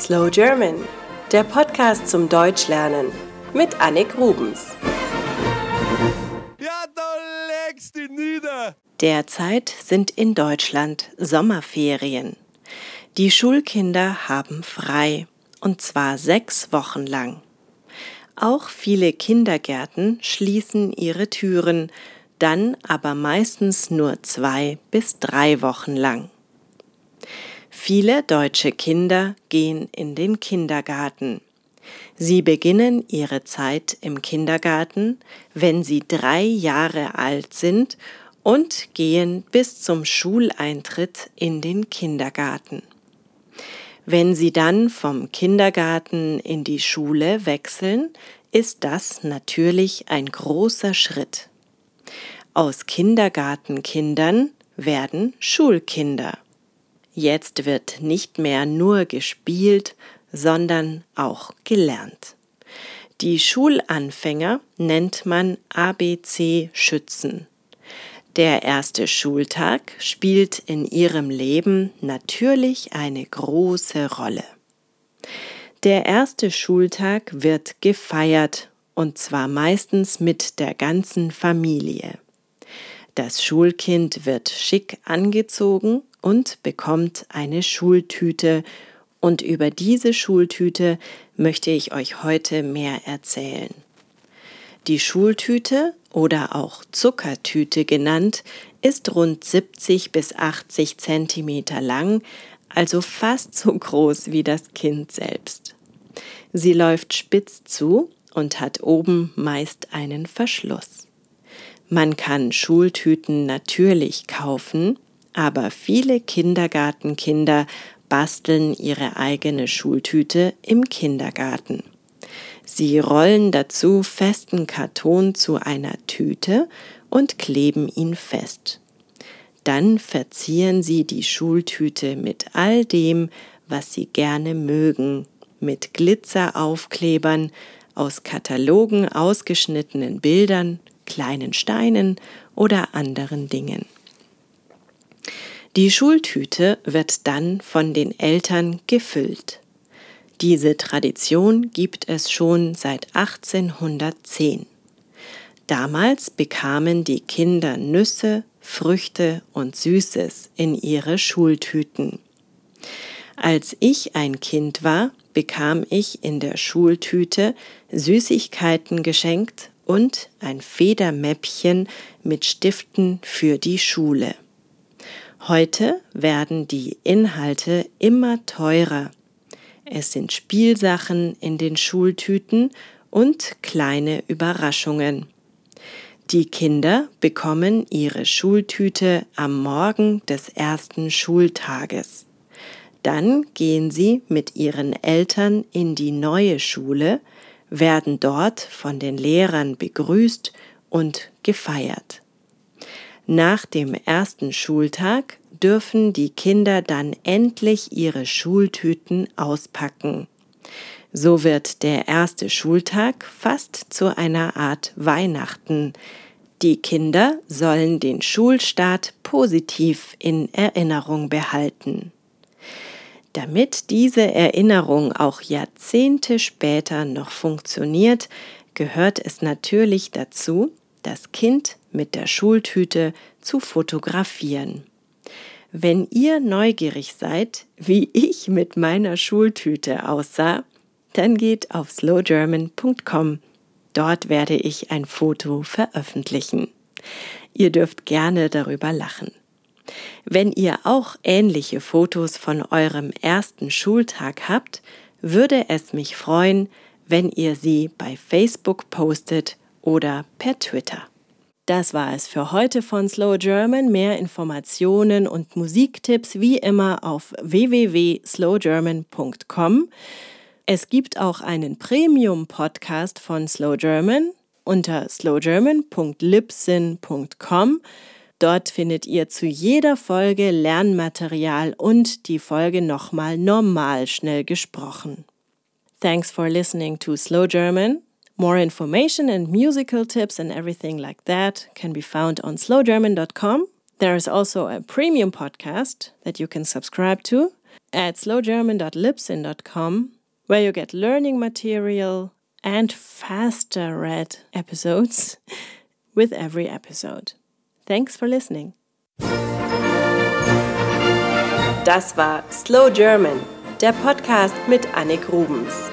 Slow German, der Podcast zum Deutschlernen mit Annik Rubens. Ja, da legst du nieder. Derzeit sind in Deutschland Sommerferien. Die Schulkinder haben frei, und zwar sechs Wochen lang. Auch viele Kindergärten schließen ihre Türen, dann aber meistens nur zwei bis drei Wochen lang. Viele deutsche Kinder gehen in den Kindergarten. Sie beginnen ihre Zeit im Kindergarten, wenn sie drei Jahre alt sind und gehen bis zum Schuleintritt in den Kindergarten. Wenn sie dann vom Kindergarten in die Schule wechseln, ist das natürlich ein großer Schritt. Aus Kindergartenkindern werden Schulkinder. Jetzt wird nicht mehr nur gespielt, sondern auch gelernt. Die Schulanfänger nennt man ABC-Schützen. Der erste Schultag spielt in ihrem Leben natürlich eine große Rolle. Der erste Schultag wird gefeiert und zwar meistens mit der ganzen Familie. Das Schulkind wird schick angezogen und bekommt eine Schultüte und über diese Schultüte möchte ich euch heute mehr erzählen. Die Schultüte oder auch Zuckertüte genannt, ist rund 70 bis 80 Zentimeter lang, also fast so groß wie das Kind selbst. Sie läuft spitz zu und hat oben meist einen Verschluss. Man kann Schultüten natürlich kaufen, aber viele Kindergartenkinder basteln ihre eigene Schultüte im Kindergarten. Sie rollen dazu festen Karton zu einer Tüte und kleben ihn fest. Dann verzieren sie die Schultüte mit all dem, was sie gerne mögen, mit Glitzeraufklebern, aus Katalogen ausgeschnittenen Bildern, kleinen Steinen oder anderen Dingen. Die Schultüte wird dann von den Eltern gefüllt. Diese Tradition gibt es schon seit 1810. Damals bekamen die Kinder Nüsse, Früchte und Süßes in ihre Schultüten. Als ich ein Kind war, bekam ich in der Schultüte Süßigkeiten geschenkt und ein Federmäppchen mit Stiften für die Schule. Heute werden die Inhalte immer teurer es sind Spielsachen in den Schultüten und kleine Überraschungen. Die Kinder bekommen ihre Schultüte am Morgen des ersten Schultages. Dann gehen sie mit ihren Eltern in die neue Schule, werden dort von den Lehrern begrüßt und gefeiert. Nach dem ersten Schultag dürfen die Kinder dann endlich ihre Schultüten auspacken. So wird der erste Schultag fast zu einer Art Weihnachten. Die Kinder sollen den Schulstart positiv in Erinnerung behalten. Damit diese Erinnerung auch Jahrzehnte später noch funktioniert, gehört es natürlich dazu, das Kind mit der Schultüte zu fotografieren. Wenn ihr neugierig seid, wie ich mit meiner Schultüte aussah, dann geht auf slowgerman.com. Dort werde ich ein Foto veröffentlichen. Ihr dürft gerne darüber lachen. Wenn ihr auch ähnliche Fotos von eurem ersten Schultag habt, würde es mich freuen, wenn ihr sie bei Facebook postet oder per Twitter. Das war es für heute von Slow German. Mehr Informationen und Musiktipps wie immer auf www.slowgerman.com. Es gibt auch einen Premium-Podcast von Slow German unter slowgerman.libsyn.com. Dort findet ihr zu jeder Folge Lernmaterial und die Folge nochmal normal schnell gesprochen. Thanks for listening to Slow German. More information and musical tips and everything like that can be found on slowgerman.com. There is also a premium podcast that you can subscribe to. at slowgerman.libsyn.com, where you get learning material and faster read episodes with every episode. Thanks for listening. Das war Slow German, der Podcast mit Annik Rubens.